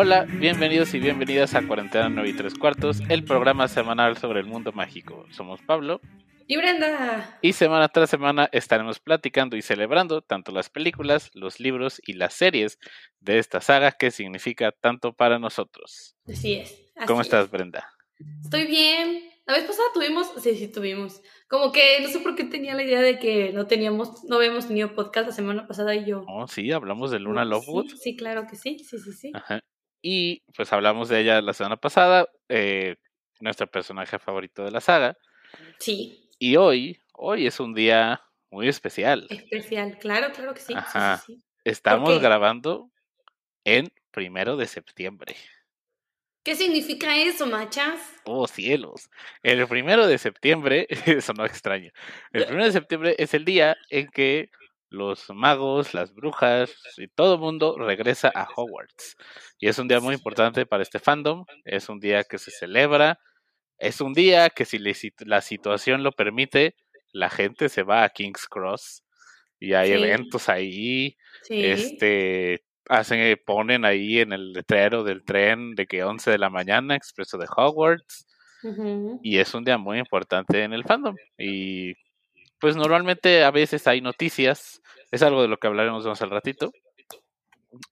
Hola, bienvenidos y bienvenidas a Cuarentena 9 y 3 cuartos, el programa semanal sobre el mundo mágico. Somos Pablo. Y Brenda. Y semana tras semana estaremos platicando y celebrando tanto las películas, los libros y las series de esta saga que significa tanto para nosotros. Así es. ¿Cómo estás, Brenda? Estoy bien. La vez pasada tuvimos, sí, sí tuvimos. Como que no sé por qué tenía la idea de que no teníamos, no habíamos tenido podcast la semana pasada y yo. Oh, sí, hablamos de Luna Lovewood. Sí, claro que sí, sí, sí, sí. Ajá. Y pues hablamos de ella la semana pasada, eh, nuestro personaje favorito de la saga. Sí. Y hoy, hoy es un día muy especial. Especial, claro, claro que sí. Ajá. sí, sí, sí. Estamos grabando en primero de septiembre. ¿Qué significa eso, machas? Oh, cielos. El primero de septiembre, eso no extraño. El primero de septiembre es el día en que los magos, las brujas y todo el mundo regresa a Hogwarts. Y es un día muy importante para este fandom. Es un día que se celebra. Es un día que si la situación lo permite, la gente se va a King's Cross y hay Sí. eventos ahí. Sí. Este hacen, ponen ahí en el letrero del tren de que 11 de la mañana, expreso de Hogwarts. Y es un día muy importante en el fandom. Y pues normalmente a veces hay noticias. Es algo de lo que hablaremos más al ratito.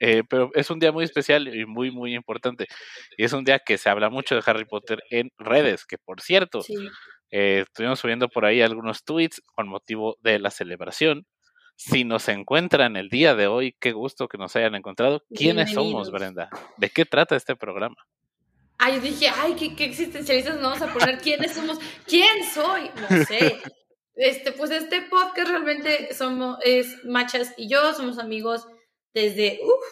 Eh, pero es un día muy especial y muy, muy importante. Y es un día que se habla mucho de Harry Potter en redes, que por cierto, Sí. eh, estuvimos subiendo por ahí algunos tweets con motivo de la celebración. Si nos encuentran el día de hoy, qué gusto que nos hayan encontrado. ¿Quiénes somos. Brenda? ¿De qué trata este programa? Ay, yo dije, ay, qué, qué existencialistas nos vamos a poner. ¿Quiénes somos? ¿Quién soy? No sé. Este, pues este podcast realmente somos, es Machas y yo, somos amigos desde, uf,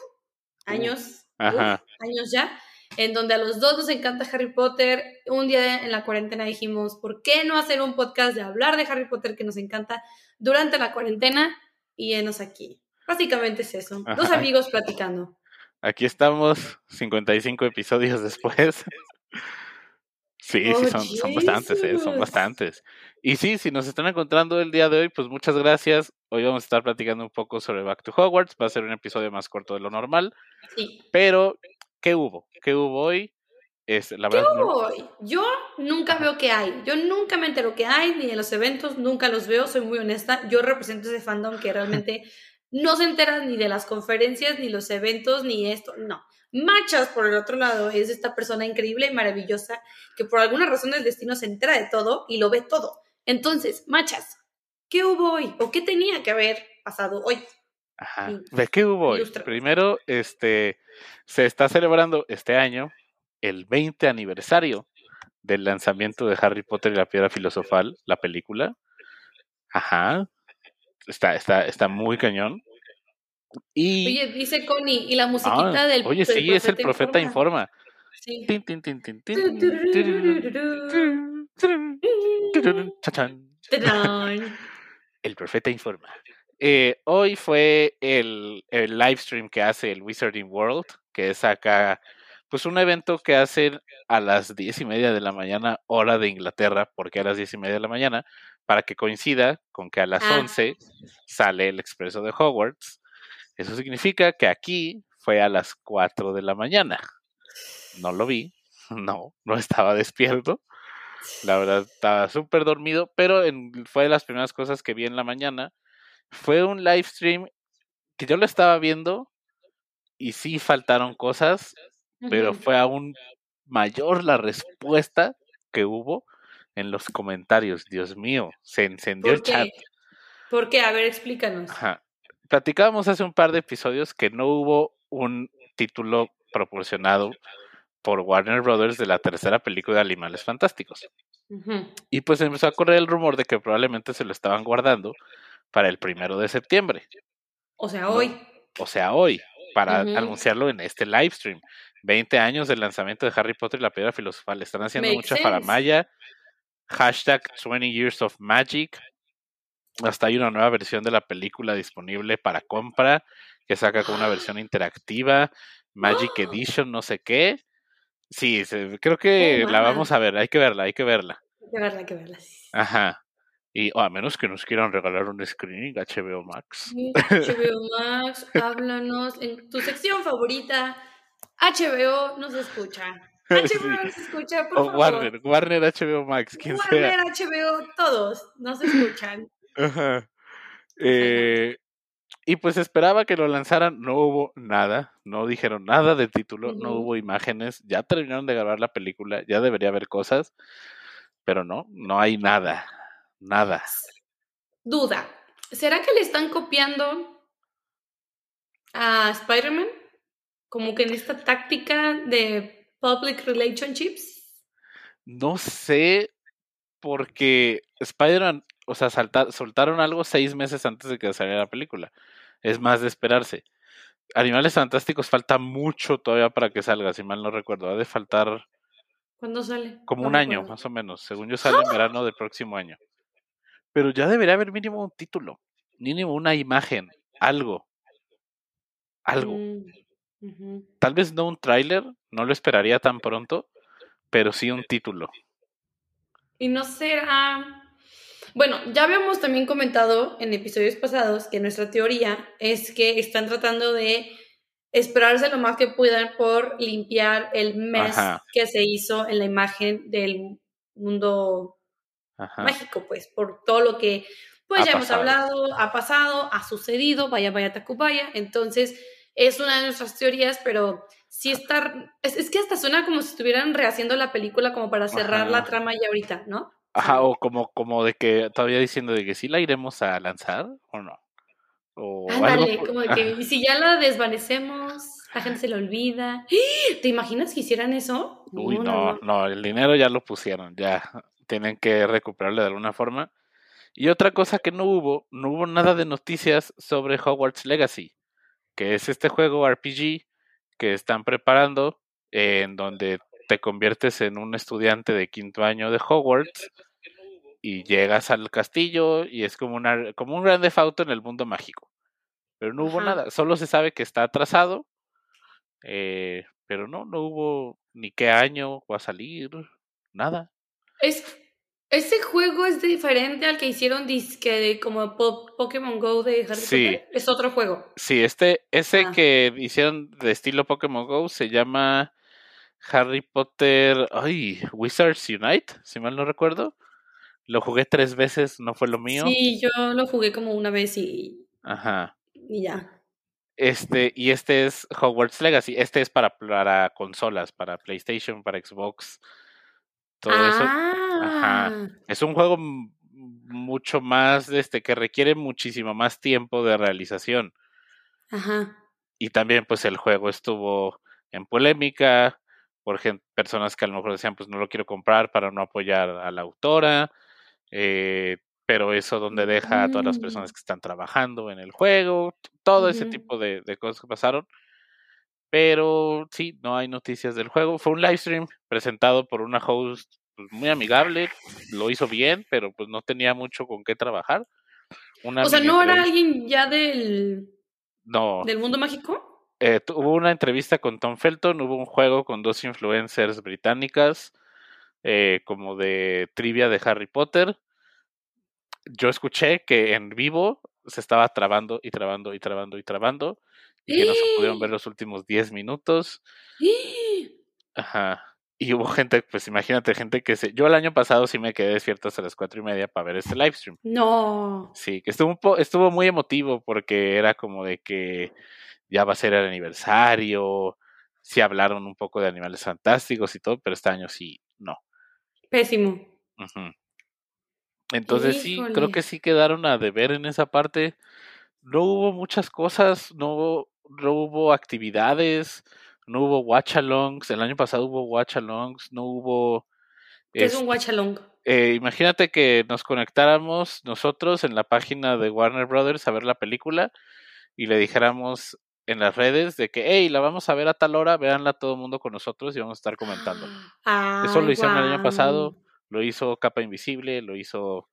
años, uf, años ya, en donde a los dos nos encanta Harry Potter. Un día en la cuarentena dijimos, ¿por qué no hacer un podcast de hablar de Harry Potter que nos encanta durante la cuarentena? Y enos aquí. Básicamente es eso, dos amigos platicando. Aquí estamos, 55 episodios después. Sí, sí, Oh, son, son bastantes, eh, son bastantes. Y sí, si nos están encontrando el día de hoy, pues muchas gracias. Hoy vamos a estar platicando un poco sobre Back to Hogwarts. Va a ser un episodio más corto de lo normal. Sí. Pero, ¿qué hubo? ¿Qué hubo hoy? Es, la ¿Qué verdad, no- hubo hoy? Yo nunca veo qué hay. Yo nunca me entero qué hay, ni de los eventos, nunca los veo, soy muy honesta. Yo represento ese fandom que realmente no se entera ni de las conferencias, ni los eventos, ni esto. No. Machas, por el otro lado, es esta persona increíble y maravillosa que por alguna razón del destino se entera de todo y lo ve todo. Entonces, Machas, ¿qué hubo hoy? ¿O qué tenía que haber pasado hoy? Ajá. ¿De qué hubo hoy? Primero, este, se está celebrando este año el 20 aniversario del lanzamiento de Harry Potter y la Piedra Filosofal, la película. Ajá. Está, está, está muy cañón. Y Oye, dice Connie, y la musiquita Ah, del oye, sí, es el profeta informa. El profeta informa. Eh, hoy fue el, el live stream que hace el Wizarding World, que es acá, pues un evento que hacen a las diez y media de la mañana, hora de Inglaterra, porque a las diez y media de la mañana, para que coincida con que a las Ah. 11 sale el expreso de Hogwarts. Eso significa que aquí fue a las 4 de la mañana. No lo vi, no, no estaba despierto. La verdad, estaba súper dormido, pero en- fue de las primeras cosas que vi en la mañana. Fue un live stream que yo lo estaba viendo y sí faltaron cosas, pero fue aún mayor la respuesta que hubo en los comentarios. Dios mío, se encendió el ¿Por chat. ¿Por qué? A ver, explícanos. Ajá. Platicábamos hace un par de episodios que no hubo un título proporcionado por Warner Brothers de la tercera película de Animales Fantásticos. Y pues empezó a correr el rumor de que probablemente se lo estaban guardando para el primero de septiembre, O sea, No. hoy. o sea, hoy, para anunciarlo en este live stream. 20 años del lanzamiento de Harry Potter y la Piedra Filosofal. Están haciendo mucha sense. faramaya. Hashtag 20 Years of Magic. Hasta hay una nueva versión de la película disponible para compra que saca con una versión interactiva. Magic ¡Ah! Edition, no sé qué. Sí, se- creo que Oh, la man. vamos a ver. Hay que verla, hay que verla. Hay que verla, hay que verla. sí. Ajá. Y a menos que nos quieran regalar un screening HBO Max. Sí, HBO Max, háblanos en tu sección favorita. HBO no se escucha. HBO no se escucha, por o favor. Warner, Warner, HBO Max, quien Warner, sea. HBO, todos no se escuchan. Ajá. Eh, y pues esperaba que lo lanzaran, no hubo nada, no dijeron nada del título, no hubo imágenes, ya terminaron de grabar la película, ya debería haber cosas, pero no, no hay nada, nada. Duda. ¿Será que le están copiando a Spider-Man? Como que en esta táctica de public relationships. No sé porque Spider-Man, o sea, soltaron algo seis meses antes de que saliera la película. Es más de esperarse. Animales Fantásticos falta mucho todavía para que salga, si mal no recuerdo. Ha de faltar ¿Cuándo sale? como No un año, más o menos. Según yo sale en verano del próximo año. Pero ya debería haber mínimo un título, mínimo una imagen, algo. Algo. Mm. Tal vez no un tráiler, no lo esperaría tan pronto, pero sí un título. Y no será. Bueno, ya habíamos también comentado en episodios pasados que nuestra teoría es que están tratando de esperarse lo más que puedan por limpiar el mes Ajá. que se hizo en la imagen del mundo Ajá. mágico, pues, por todo lo que, pues, Ha ya hemos hablado, ha pasado, ha sucedido, vaya, vaya, Tacubaya. Entonces, es una de nuestras teorías, pero sí está, es, es que hasta suena como si estuvieran rehaciendo la película como para cerrar Ajá. la trama ya ahorita, ¿no? Ajá, o como, como de que todavía diciendo de que sí la iremos a lanzar o no. O algo Ándale, por- como de que, si ya la desvanecemos, la gente se la olvida. ¿Te imaginas que hicieran eso? Uy, no, no, el dinero ya lo pusieron, ya tienen que recuperarlo de alguna forma. Y otra cosa que no hubo, no hubo nada de noticias sobre Hogwarts Legacy, que es este juego RPG que están preparando, eh, en donde te conviertes en un estudiante de quinto año de Hogwarts y llegas al castillo y es como una como un grande Auto en el mundo mágico. Pero no hubo Ajá. nada, solo se sabe que está atrasado, eh, pero no, no hubo ni qué año va a salir, nada. Es, ese juego es diferente al que hicieron disque de como Po- Pokémon Go de Harry Sí. Potter. Es otro juego. Sí, este, ese Ah. que hicieron de estilo Pokémon Go se llama Harry Potter, ay, Wizards Unite, si mal no recuerdo. Lo jugué tres veces, no fue lo mío. Sí, yo lo jugué como una vez y, Ajá. y ya. Este, y este es Hogwarts Legacy. Este es para, para consolas, para PlayStation, para Xbox. Todo eso. ah, Es un juego mucho más, este, que requiere muchísimo más tiempo de realización. Ajá. Y también, pues, el juego estuvo en polémica por gen- personas que a lo mejor decían, pues, no lo quiero comprar para no apoyar a la autora. Eh, pero eso donde deja a todas las personas Mm. que están trabajando en el juego, todo ese tipo de, de cosas que pasaron. Pero sí, no hay noticias del juego. Fue un live stream presentado por una host pues, muy amigable, lo hizo bien, pero pues no tenía mucho con qué trabajar. Una O sea, ¿no era alguien ya del, No, del mundo mágico? eh, hubo una entrevista con Tom Felton, hubo un juego con dos influencers británicas, eh, como de trivia de Harry Potter. Yo escuché que en vivo se estaba trabando y trabando y trabando y trabando, y que no se pudieron ver los últimos 10 minutos. Ajá. Y hubo gente, pues imagínate, gente que se... Yo el año pasado sí me quedé despierto hasta las cuatro y media para ver este live stream. No. Sí, que estuvo, un po- estuvo muy emotivo porque era como de que ya va a ser el aniversario, sí hablaron un poco de animales fantásticos y todo, pero este año sí, no. Pésimo. Ujú. Entonces sí, creo que sí quedaron a deber en esa parte. No hubo muchas cosas, no hubo, no hubo actividades, no hubo watch-alongs. El año pasado hubo watch-alongs, no hubo... ¿Qué es un este, watch along? eh, imagínate que nos conectáramos nosotros en la página de Warner Brothers a ver la película y le dijéramos en las redes de que, hey, la vamos a ver a tal hora, véanla todo el mundo con nosotros y vamos a estar comentando. Eso lo hicieron el año pasado. Lo hizo Capa Invisible, lo hizo...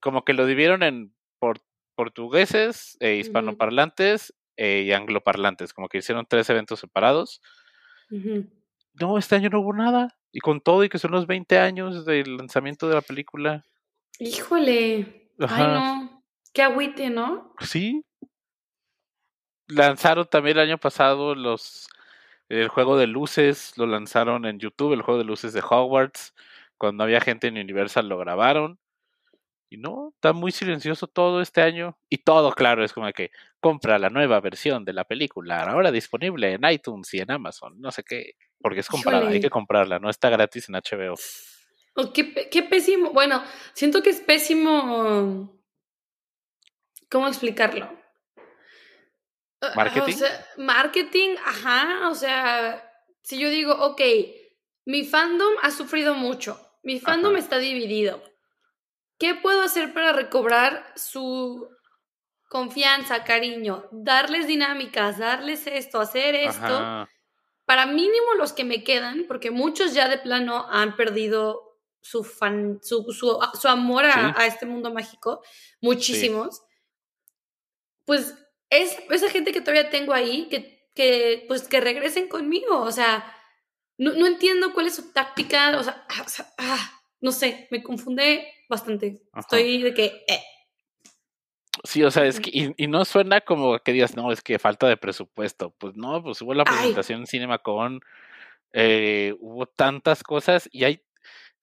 Como que lo dividieron en por- portugueses, e hispanoparlantes eh, y angloparlantes, como que hicieron tres eventos separados. No, este año no hubo nada. Y con todo y que son los 20 años del lanzamiento de la película. Híjole. Ay, no. Qué agüite, ¿no? Sí. Lanzaron también el año pasado los El juego de luces lo lanzaron en YouTube, el juego de luces de Hogwarts. Cuando había gente en Universal lo grabaron. Y no, está muy silencioso todo este año. Y todo, claro, es como que compra la nueva versión de la película, ahora disponible en iTunes y en Amazon, no sé qué, porque es comprada, hay que comprarla, no está gratis en HBO. Oh, qué, qué pésimo, bueno, siento que es pésimo. ¿Cómo explicarlo? ¿Marketing? O sea, marketing, ajá, o sea, si yo digo, ok, mi fandom ha sufrido mucho, mi fandom Ajá. está dividido. ¿Qué puedo hacer para recobrar su confianza, cariño? Darles dinámicas, darles esto, hacer esto. Ajá, Para mínimo los que me quedan, porque muchos ya de plano han perdido su fan, su, su, su amor a, Sí. a este mundo mágico, muchísimos. Pues es esa gente que todavía tengo ahí, que, que pues que regresen conmigo. O sea, no, no entiendo cuál es su táctica. O sea, ah, o sea, ah, no sé, me confunde bastante. Ajá. Estoy de que. eh, Sí, o sea, es que, y, y no suena como que digas, no, es que falta de presupuesto. Pues no, pues hubo la Ay. presentación en CinemaCon, eh, hubo tantas cosas y hay,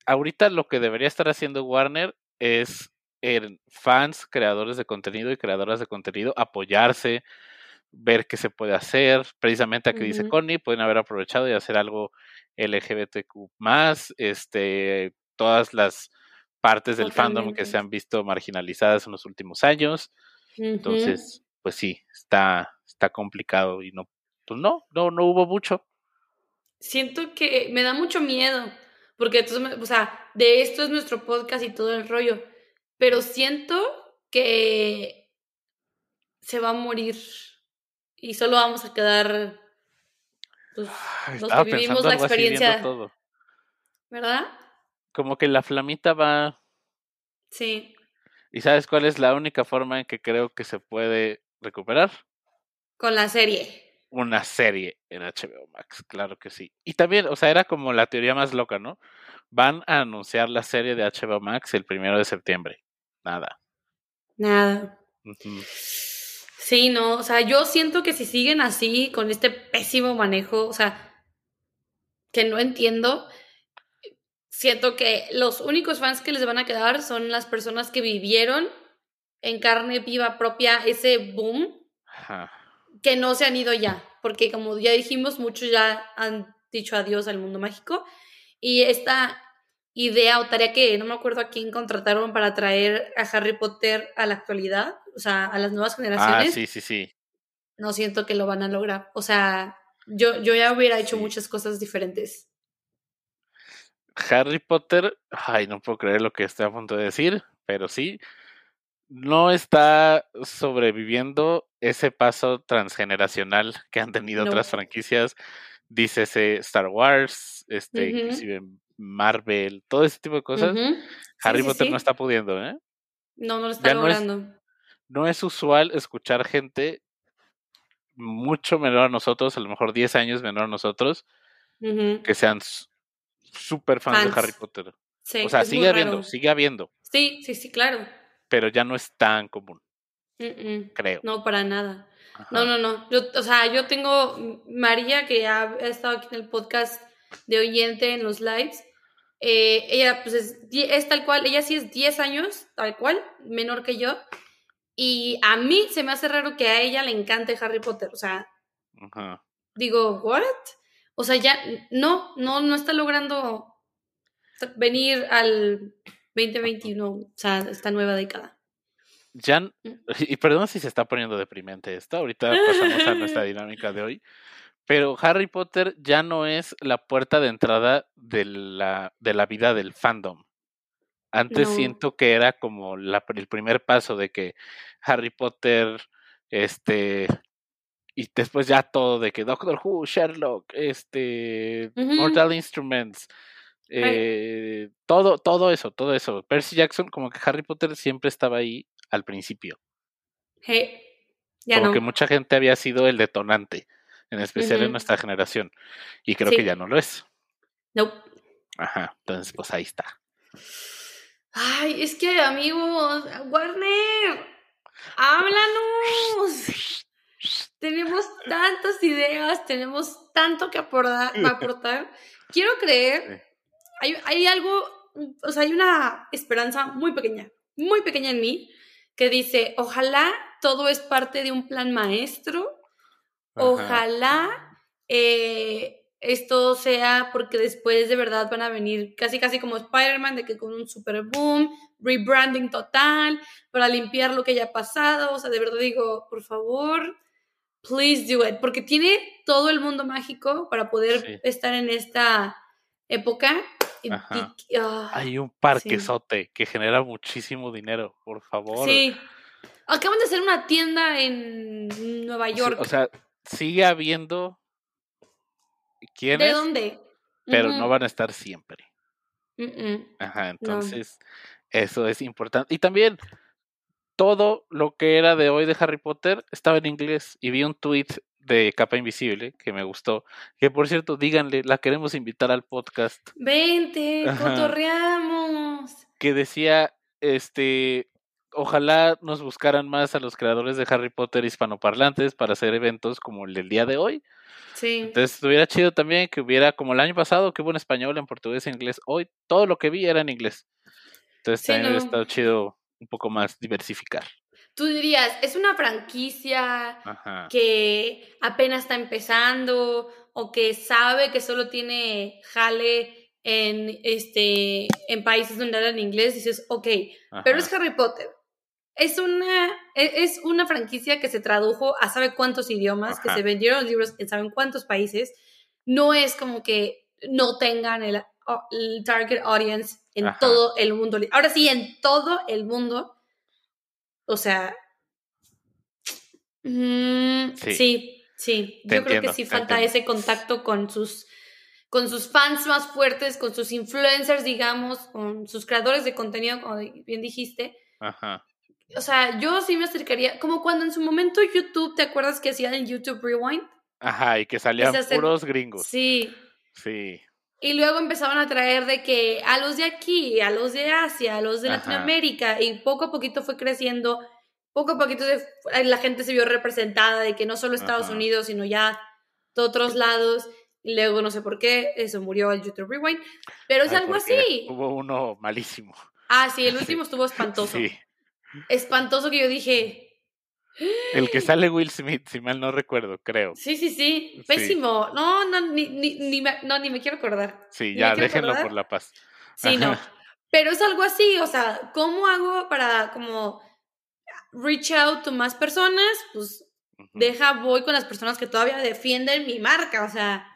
ahorita lo que debería estar haciendo Warner es en fans, creadores de contenido y creadoras de contenido apoyarse, ver qué se puede hacer. Precisamente a que dice. Connie, pueden haber aprovechado y hacer algo LGBTQ más, este, todas las partes del fandom que se han visto marginalizadas en los últimos años. Entonces, pues sí, está, está complicado y no, pues no, no, no hubo mucho. siento que me da mucho miedo, porque entonces, o sea, de esto es nuestro podcast y todo el rollo, pero siento que se va a morir y solo vamos a quedar pues, Ay, los que vivimos la experiencia, todo. ¿verdad? Como que la flamita va. Sí, ¿Y sabes cuál es la única forma en que creo que se puede recuperar? con la serie. Una serie en HBO Max, claro que sí. Y también, o sea, era como la teoría más loca, ¿no? Van a anunciar la serie de HBO Max el primero de septiembre. Nada. Nada. Ujú. Sí, no, o sea, yo siento que si siguen así, con este pésimo manejo, o sea, que no entiendo, siento que los únicos fans que les van a quedar son las personas que vivieron en carne viva propia ese boom, Ajá. que no se han ido ya, porque como ya dijimos, muchos ya han dicho adiós al mundo mágico, y esta idea o tarea que no me acuerdo a quién contrataron para traer a Harry Potter a la actualidad, o sea, a las nuevas Ah, generaciones sí, sí, sí. no siento que lo van a lograr. O sea, yo, yo ya hubiera hecho Sí. muchas cosas diferentes. Harry Potter, ay, no puedo creer lo que estoy a punto de decir, pero sí, no está sobreviviendo ese paso transgeneracional que han tenido No. otras franquicias, dícese Star Wars, este, inclusive Marvel, todo ese tipo de cosas. Harry Sí, Potter sí. no está pudiendo, ¿eh? No, no lo está ya no es- logrando. No es usual escuchar gente mucho menor a nosotros, a lo mejor 10 años menor a nosotros, que sean súper fans, Fans. de Harry Potter. Sí, o sea, sigue habiendo, raro. sigue habiendo, Sí, sí, sí, claro. pero ya no es tan común, creo. No, para nada. Ajá. No, no, no. Yo, o sea, yo tengo María, que ha, estado aquí en el podcast de oyente en los lives. eh, ella, pues, es, es tal cual. Ella sí es 10 años, tal cual, menor que yo. Y a mí se me hace raro que a ella le encante Harry Potter. O sea, Ajá. digo, ¿what? O sea, ya no, no, no está logrando venir al 2021, o sea, esta nueva década. Ya, n- Mm. y perdón si se está poniendo deprimente esto, ahorita pasamos a nuestra dinámica de hoy, pero Harry Potter ya no es la puerta de entrada de la, de la vida del fandom. Antes No. siento que era como la, el primer paso de que Harry Potter, este, y después ya todo de que Doctor Who, Sherlock, este. Mortal Instruments, eh, todo, todo eso, todo eso. Percy Jackson, como que Harry Potter siempre estaba ahí al principio. Hey, ya como no. que mucha gente había sido el detonante, en especial en nuestra generación. Y creo Sí. que ya no lo es. Nope. Ajá, entonces pues ahí está. Ay, es que amigos, Warner, háblanos. tenemos tantas ideas, tenemos tanto que aportar. aportar. Quiero creer, hay, hay algo, o sea, hay una esperanza muy pequeña, muy pequeña en mí, que dice, ojalá todo es parte de un plan maestro, ojalá eh, esto sea porque después de verdad van a venir casi casi como Spider-Man, de que con un super boom, rebranding total, para limpiar lo que haya pasado, o sea, de verdad digo, por favor, please do it, porque tiene todo el mundo mágico para poder estar en esta época. Ah, Hay un parquesote que genera muchísimo dinero, por favor. Sí. Acaban de hacer una tienda en Nueva York. O sea, sigue habiendo ¿De dónde? Pero no van a estar siempre. Ajá, entonces eso es importante. Y también todo lo que era de hoy de Harry Potter estaba en inglés y vi un tweet de Capa Invisible que me gustó. Que por cierto, díganle, la queremos invitar al podcast. Vente, cotorreamos. Que decía, este, ojalá nos buscaran más a los creadores de Harry Potter hispanoparlantes para hacer eventos como el del día de hoy. Sí. Entonces estuviera chido también que hubiera, como el año pasado, que hubo en español, en portugués, en inglés. Hoy todo lo que vi era en inglés. Entonces también hubiera estado chido un poco más diversificar. Tú dirías, es una franquicia que apenas está empezando o que sabe que solo tiene jale en, este, en países donde hablan inglés, dices, ok, pero es Harry Potter. Es una, e, es una franquicia que se tradujo a sabe cuántos idiomas, que se vendieron los libros en saben cuántos países. No es como que no tengan el, target audience en todo el mundo. Ahora sí, en todo el mundo. O sea. Mm, sí. sí, Yo creo que sí falta ese contacto con sus con sus fans más fuertes, con sus influencers, digamos, con sus creadores de contenido, como bien dijiste. Ajá o sea, yo sí me acercaría, como cuando en su momento YouTube, ¿te acuerdas que hacían el YouTube Rewind? Ajá, y que salían puros gringos. Sí. Sí. Y luego empezaban a traer de que a los de aquí, a los de Asia, a los de Latinoamérica, y poco a poquito fue creciendo, poco a poquito la gente se vio representada de que no solo Estados Unidos, sino ya de otros lados. Y luego no sé por qué, eso murió el YouTube Rewind. Pero es algo así. Hubo uno malísimo. Ah, sí, el último estuvo espantoso. Sí espantoso que yo dije. El que sale Will Smith, si mal no recuerdo, creo. Sí, sí, sí. Pésimo. No, no, ni, ni, me, no, ni me quiero acordar. Sí, ya, déjenlo por la paz. Sí, no. Pero es algo así, o sea, ¿cómo hago para como reach out to más personas? Pues deja, voy con las personas que todavía defienden mi marca, o sea,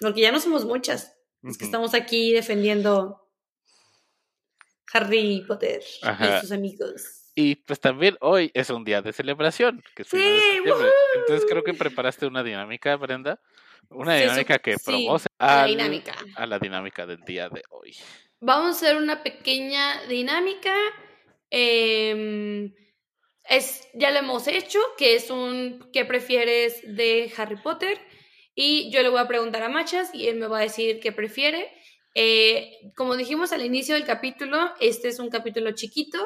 porque ya no somos muchas. Es que estamos aquí defendiendo Harry Potter y sus amigos. Y pues también hoy es un día de celebración, que sí, Entonces creo que preparaste una dinámica, Brenda. Una dinámica que sí, a, la dinámica. a la dinámica del día de hoy. Vamos a hacer una pequeña dinámica. Em, es, ya lo hemos hecho, que es un ¿qué prefieres de Harry Potter? Y yo le voy a preguntar a Machas y él me va a decir qué prefiere. Eh, como dijimos al inicio del capítulo, este es un capítulo chiquito,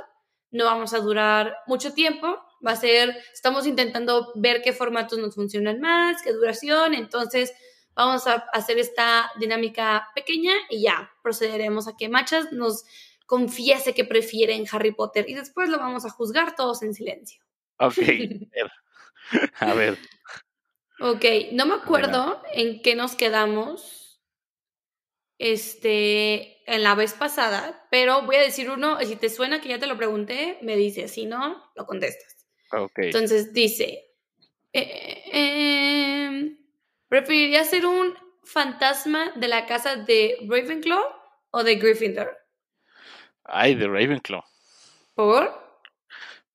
no vamos a durar mucho tiempo, va a ser, estamos intentando ver qué formatos nos funcionan más, qué duración, entonces vamos a hacer esta dinámica pequeña y ya procederemos a que Machas nos confiese que prefiere en Harry Potter y después lo vamos a juzgar todos en silencio. Ok, a ver. Ok, no me acuerdo en qué nos quedamos este, en la vez pasada, pero voy a decir uno, si te suena que ya te lo pregunté, me dice, si no, lo contestas. Okay. Entonces dice, eh, em, ¿preferirías ser un fantasma de la casa de Ravenclaw o de Gryffindor? Ay, de Ravenclaw. ¿Por?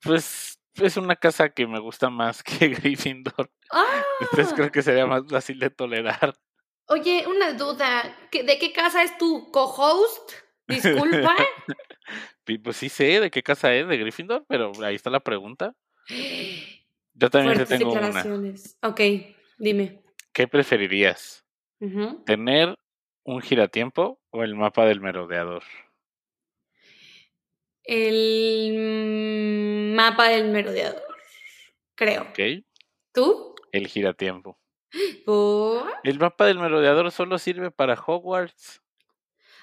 Pues es una casa que me gusta más que Gryffindor. Ah. Entonces creo que sería más fácil de tolerar. Oye, una duda. ¿De qué casa es tu co-host? Disculpa. pues sí sé de qué casa es, de Gryffindor, pero ahí está la pregunta. Yo también te tengo declaraciones. Ok, dime. ¿Qué preferirías? ¿Tener un giratiempo o el mapa del merodeador? El mapa del merodeador, creo. Ok. ¿Tú? El giratiempo. ¿Por? El mapa del merodeador solo sirve para Hogwarts.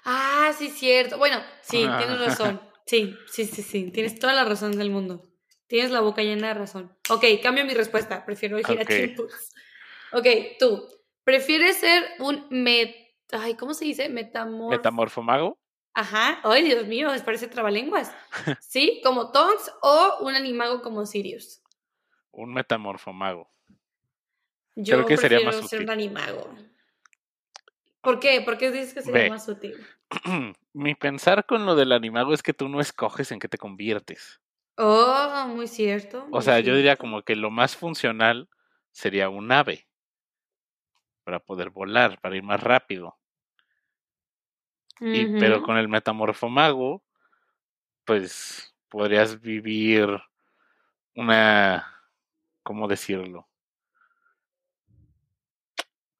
Ah, sí, cierto. Bueno, sí, tienes razón. Sí, sí, sí, sí. Tienes toda la razón del mundo. Tienes la boca llena de razón. Ok, cambio mi respuesta. Prefiero el giratiempos. Ok, tú. ¿Prefieres ser un met... Ay, ¿cómo se dice? Metamorfo... ¿Metamorfomago? Ajá. Ay, Dios mío, parece trabalenguas. ¿Sí? Como Tonks o un animago como Sirius. Un metamorfomago. Yo Creo que sería más ser un animago. ¿Por qué? ¿Por qué dices que sería más útil? Mi pensar con lo del animago es que tú no escoges en qué te conviertes. Oh, muy cierto. o sea, yo diría como que lo más funcional sería un ave para poder volar, para ir más rápido. y, pero con el metamorfomago, pues podrías vivir una, ¿cómo decirlo?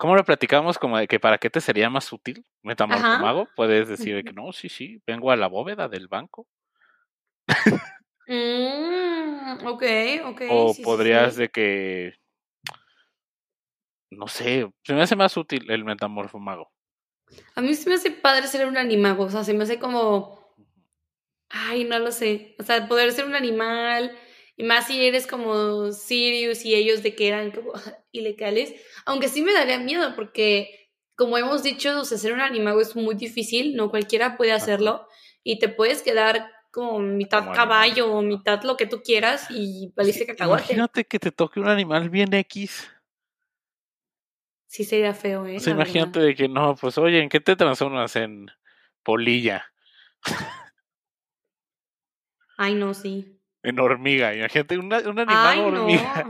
¿Cómo lo platicamos? Como de que para qué te sería más útil metamorfomago. Puedes decir que no, sí, sí, vengo a la bóveda del banco. mm, ok, ok. O podrías de que no sé, se me hace más útil el metamorfomago. A mí se me hace padre ser un animago, o sea, se me hace como, ay, no lo sé, o sea, poder ser un animal, y más si eres como Sirius y ellos de que eran como ilegales, aunque sí me daría miedo porque, como hemos dicho, o sea, ser un animago es muy difícil, no cualquiera puede hacerlo, y te puedes quedar como mitad caballo o mitad lo que tú quieras y valiste cacahuate. Imagínate que te toque un animal bien X sí sería feo, ¿eh? imagínate de que no, pues oye, ¿en qué te transformas? En polilla. Ay, no, sí. En hormiga, imagínate un animal hormiga.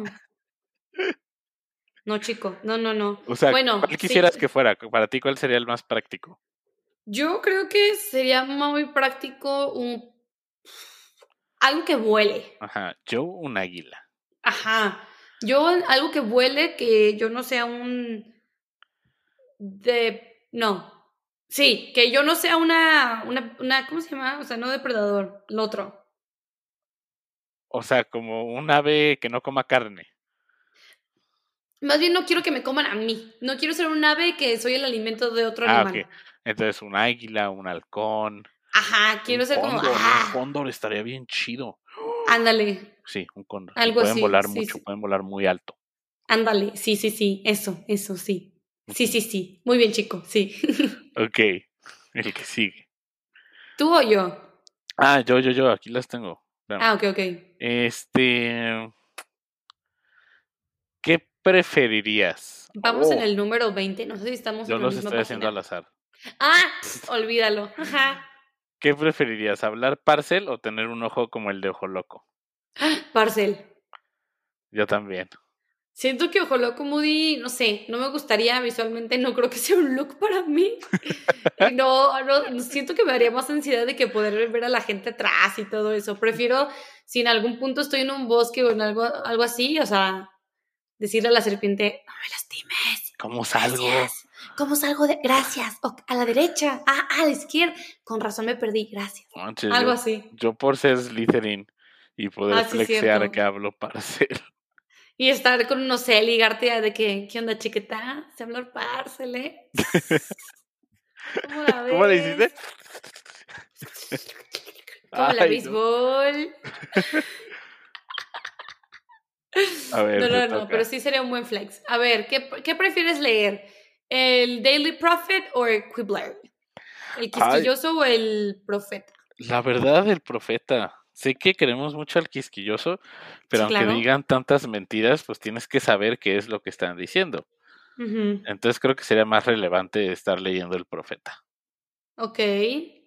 No. chico, no, no, no. O sea, bueno, ¿cuál quisieras que fuera? Para ti, ¿cuál sería el más práctico? Yo creo que sería muy práctico un algo que vuele. Ajá, yo un águila. Ajá. Yo algo que vuele, que yo no sea un de... No. Sí, que yo no sea una, una, una, ¿cómo se llama? O sea, no depredador, el otro. O sea, como un ave que no coma carne. Más bien no quiero que me coman a mí. No quiero ser un ave que soy el alimento de otro ah, animal. Entonces un águila, un halcón. Ajá, quiero ser como. Un ¡ah! cóndor estaría bien chido. Ándale. Sí, un cóndor. Algo pueden volar mucho, pueden volar muy alto. Ándale, sí, sí, sí, eso, eso, sí. Sí, sí, sí. Muy bien, chico, sí. ok, el que sigue. ¿Tú o yo? Ah, yo, yo, yo, aquí las tengo. Ah, ok, ok. Este. ¿Qué preferirías? Vamos en oh. el número 20, no sé si estamos Yo los estoy haciendo al azar. Ah, olvídalo. Ajá. ¿Qué preferirías, hablar parcel o tener un ojo como el de ojo loco? Parcel. Yo también. Siento que Ojo Loco Moody, no sé, no me gustaría visualmente, no creo que sea un look para mí. no, no, siento que me daría más ansiedad de que poder ver a la gente atrás y todo eso. Prefiero, si en algún punto estoy en un bosque o en algo, algo así, o sea, decirle a la serpiente, no me lastimes. ¿Cómo salgo? ¿Cómo salgo de gracias? a la derecha, ah, a la izquierda. Con razón me perdí, gracias. algo así. Yo por ser Slytherin y poder ah, flexear que hablo para ser y estar con, no sé, ligarte de que, ¿qué onda, chiquita? Se hablar parcele. ¿Cómo la ves? ¿Cómo le hiciste? Como la béisbol. A ver, no, no, no, pero sí sería un buen flex. A ver, ¿qué, ¿qué prefieres leer? ¿El Daily Prophet o el Quibbler? ¿El quisquilloso o el profeta? La verdad, el profeta. Sé que queremos mucho al quisquilloso, pero aunque digan tantas mentiras, pues tienes que saber qué es lo que están diciendo. Entonces creo que sería más relevante estar leyendo el profeta. Ok.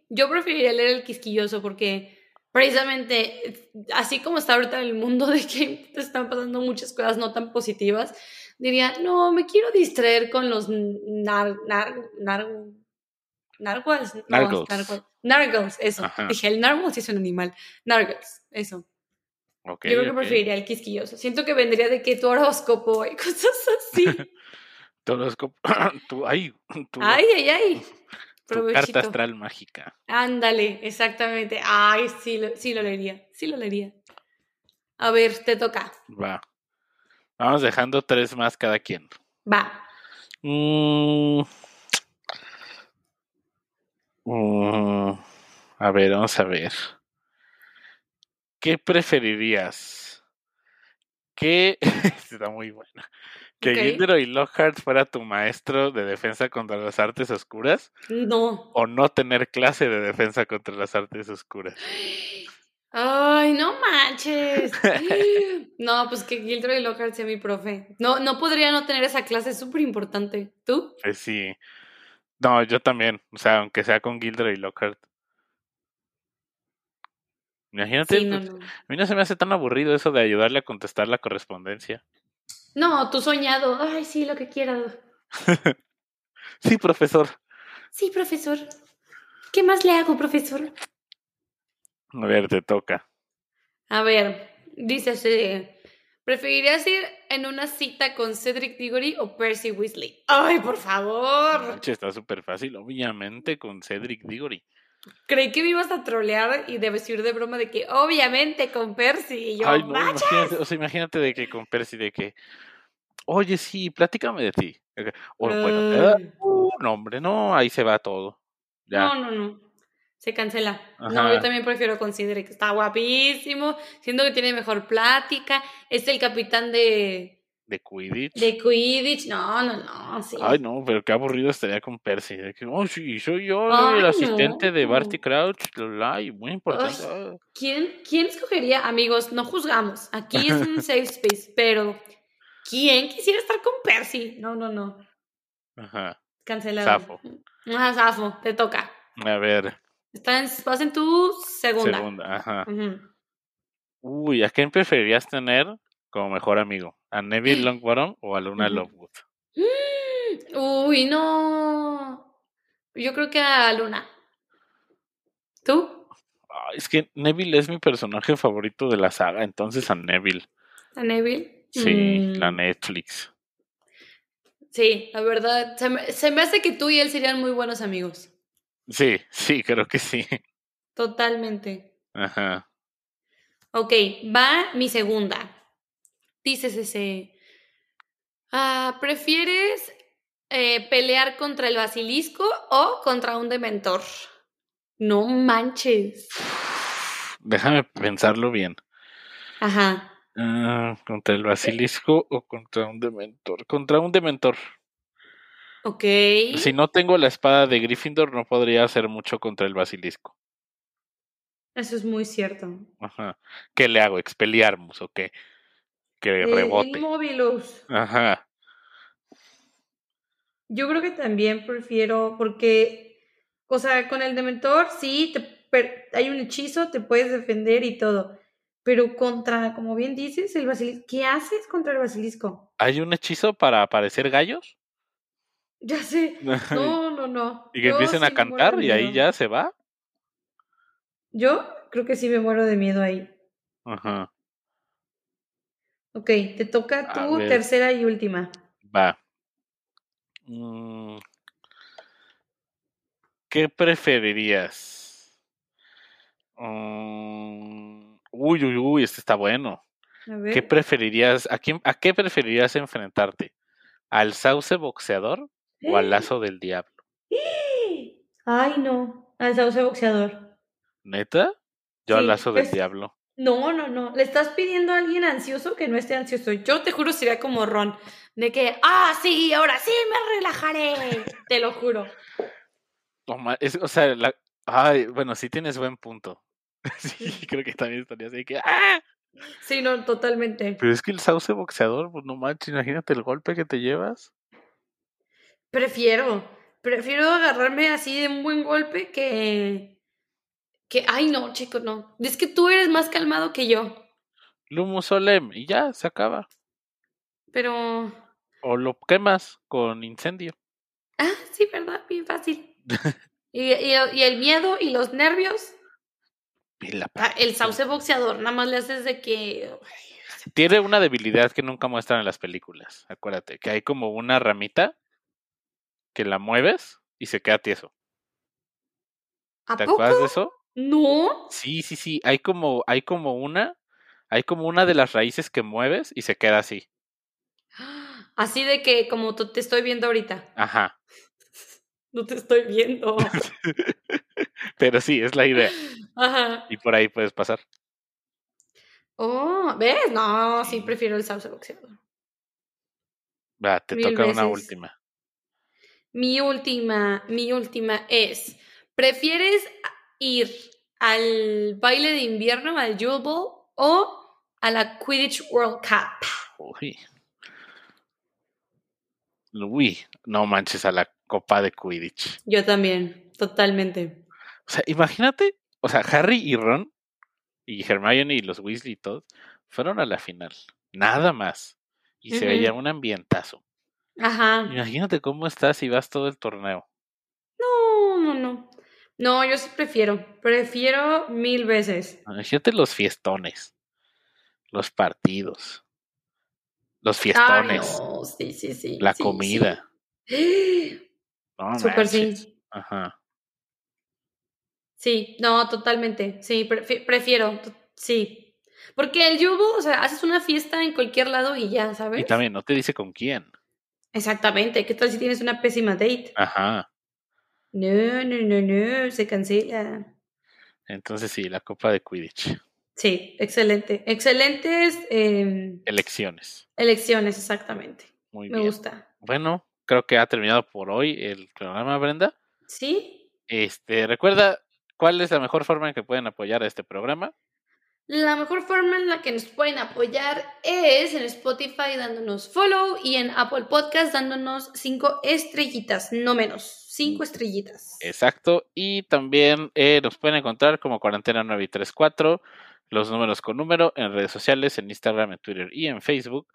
Yo preferiría leer el quisquilloso porque precisamente, así como está ahorita el mundo de que te están pasando muchas cosas no tan positivas, diría, no, me quiero distraer con los nar, nar, nar Narwhals. Nargles, eso. Dije, el narwhal sí es un animal. Nargles, eso. Yo creo que preferiría el quisquilloso. Siento que vendría de que tu horóscopo y cosas así. tu horóscopo. tu, ay, tu, ay, ay, ay. Tu carta astral mágica. Ándale, exactamente. Ay, sí lo, sí lo leería. Sí lo leería. A ver, te toca. Va. Vamos dejando tres más cada quien. Va. Mm. Mm. A ver, vamos a ver. ¿Qué preferirías? ¿Qué? Está muy buena. ¿Que Ok. Gilderoy Lockhart fuera tu maestro de defensa contra las artes oscuras? No. ¿O no tener clase de defensa contra las artes oscuras? Ay, no manches. No, pues que Gilderoy Lockhart sea mi profe. No, no podría no tener esa clase, es súper importante. ¿Tú? Pues sí. No, yo también. O sea, aunque sea con Gilderoy Lockhart. Imagínate, Sí, no, pues, no. a mí no se me hace tan aburrido eso de ayudarle a contestar la correspondencia. No, tú soñado. Ay, sí, lo que quieras. Sí, profesor. Sí, profesor. ¿Qué más le hago, profesor? A ver, te toca. A ver, dice ¿preferirías ir en una cita con Cedric Diggory o Percy Weasley? Ay, por favor. Está súper fácil, obviamente, con Cedric Diggory. Creí que me ibas a trolear y de decir de broma de que obviamente con Percy. Y yo, Ay, no, imagínate, o sea, imagínate de que con Percy, de que, oye, sí, platícame de ti. O, bueno, te da Ay. un nombre, no, ahí se va todo. Ya. No, no, no. Se cancela. No, Ajá. yo también prefiero con Cedric. Está guapísimo. Siento que tiene mejor plática. Es el capitán de, De Quidditch. de Quidditch. No, no, no. Sí. Ay, no, pero qué aburrido estaría con Percy. De que, oh, sí, soy yo Ay, el asistente de. Barty Crouch. la, y muy importante. Ay. ah. ¿Quién, ¿Quién escogería? Amigos, no juzgamos. Aquí es un safe space, pero ¿quién quisiera estar con Percy? No, no, no. Ajá. Cancelado. Safo. Ah, Safo, te toca. A ver, Está en- vas en tu segunda. segunda. Ajá. Uy, ¿a quién preferirías tener como mejor amigo? ¿A Neville Longbottom o a Luna Ujú. Lovegood? Uy, no. Yo creo que a Luna. ¿Tú? Es que Neville es mi personaje favorito de la saga, entonces a Neville. ¿A Neville? Sí, Mm, la Netflix. Sí, la verdad. Se me, se me hace que tú y él serían muy buenos amigos. Sí, sí, creo que sí. Totalmente. Ajá. Ok, va mi segunda. Dices ese. Ah, ¿Prefieres eh, pelear contra el basilisco o contra un dementor? No manches. Déjame pensarlo bien. Ajá. Ah, ¿Contra el basilisco o contra un dementor? Contra un dementor. Ok. Si no tengo la espada de Gryffindor, no podría hacer mucho contra el basilisco. Eso es muy cierto. Ajá. ¿Qué le hago? ¿Expeliarmus o qué? Que Eh, rebote. Inmobilus. Ajá. Yo creo que también prefiero, porque, o sea, con el dementor sí, te, hay un hechizo, te puedes defender y todo. Pero contra, como bien dices, el basilisco, ¿qué haces contra el basilisco? ¿Hay un hechizo para aparecer gallos? Ya sé. No, no, no. y que Yo empiecen a sí cantar y ahí ya se va. Yo creo que sí me muero de miedo ahí. Ajá. Ok, te toca tu tercera y última. Va. Mm. ¿Qué preferirías? Mm, Uy, uy, uy, este está bueno. A ver. ¿Qué preferirías? ¿A, quién, ¿A qué preferirías enfrentarte? ¿Al sauce boxeador o al lazo del diablo? Ay, no. Al sauce boxeador. ¿Neta? Yo al lazo del pues- diablo. No, no, no. Le estás pidiendo a alguien ansioso que no esté ansioso. Yo te juro sería como Ron. De que, ah, sí, ahora sí me relajaré. te lo juro. No es- o sea, la- ay, bueno, sí tienes buen punto. Sí, creo que también estaría así que ¡ah! Sí, no, totalmente. Pero es que el sauce boxeador, pues no manches, imagínate el golpe que te llevas. Prefiero. Prefiero agarrarme así de un buen golpe que. Que, ay, no, chico, no. Es que tú eres más calmado que yo. Lumus Solem y ya, se acaba. Pero. O lo quemas con incendio. Ah, sí, ¿verdad? Bien fácil. Y, y- y el miedo y los nervios. La ah, El sauce boxeador, nada más le haces de que. Tiene una debilidad que nunca muestran en las películas. Acuérdate, que hay como una ramita que la mueves y se queda tieso. ¿A ¿Te poco? acuerdas de eso? No. Sí, sí, sí. Hay como, hay como una, hay como una de las raíces que mueves y se queda así. Así de que como te estoy viendo ahorita. Ajá. No te estoy viendo. Pero sí, es la idea. Ajá. Y por ahí puedes pasar. Oh, ¿ves? No, sí prefiero el salsa boxeador. Va, te Mil toca una última. Mi última, mi última es, ¿prefieres ir al baile de invierno, al Jewel Bowl, o a la Quidditch World Cup? Uy. Uy, no manches a la copa de Quidditch. Yo también, totalmente. O sea, imagínate, o sea, Harry y Ron y Hermione y los Weasley y todos fueron a la final. Nada más. Y se veía un ambientazo. Ajá. Imagínate cómo estás si vas todo el torneo. No, no, no. No, yo sí prefiero. Prefiero mil veces. Imagínate los fiestones, los partidos, los Ay, fiestones, no, sí, sí, sí. la sí, comida. sí. No manches. sí. Ajá. Sí, no, totalmente. Sí, prefi- prefiero. Sí. Porque el yugo, o sea, haces una fiesta en cualquier lado y ya, ¿sabes? Y también no te dice con quién. Exactamente. ¿Qué tal si tienes una pésima date? Ajá. No, no, no, no, se cancela. Entonces sí, la copa de Quidditch. Sí, excelente. Excelentes em, Elecciones. elecciones, exactamente. Muy Me bien. gusta. Bueno, creo que ha terminado por hoy el programa, Brenda. ¿Sí? Este, recuerda cuál es la mejor forma en que pueden apoyar a este programa. La mejor forma en la que nos pueden apoyar es en Spotify dándonos follow y en Apple Podcast dándonos cinco estrellitas, no menos, cinco estrellitas. Exacto. Y también eh, nos pueden encontrar como Cuarentena 934, los números con número en redes sociales, en Instagram, en Twitter y en Facebook.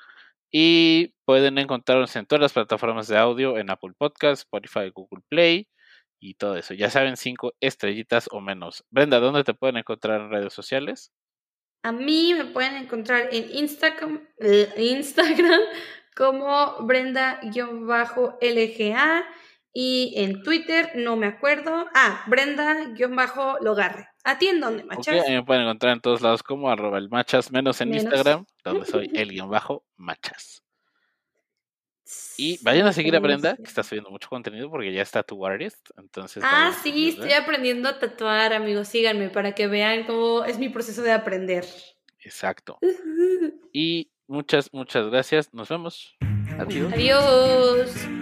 Y pueden encontrarnos en todas las plataformas de audio, en Apple Podcast, Spotify, Google Play y todo eso. Ya saben, cinco estrellitas o menos. Brenda, ¿dónde te pueden encontrar en redes sociales? A mí me pueden encontrar en Instagram, eh, Instagram como Brenda-LGA y en Twitter no me acuerdo. Ah, Brenda-Logarre. ¿A ti en dónde, machas? a mí me pueden encontrar en todos lados como arroba el machas, menos en Menos. Instagram, donde soy el guion bajo machas. Y vayan a seguir a Brenda, que está subiendo mucho contenido porque ya está tu artist. Entonces, Ah, sí, estoy aprendiendo a tatuar, amigos. Síganme para que vean cómo es mi proceso de aprender. Exacto. Y muchas, muchas gracias. Nos vemos. Adiós. Adiós.